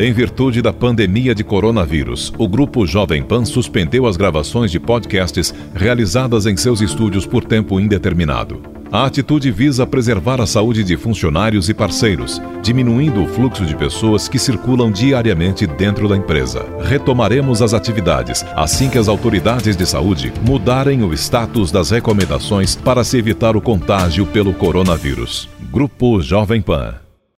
Em virtude da pandemia de coronavírus, o Grupo Jovem Pan suspendeu as gravações de podcasts realizadas em seus estúdios por tempo indeterminado. A atitude visa preservar a saúde de funcionários e parceiros, diminuindo o fluxo de pessoas que circulam diariamente dentro da empresa. Retomaremos as atividades assim que as autoridades de saúde mudarem o status das recomendações para se evitar o contágio pelo coronavírus. Grupo Jovem Pan.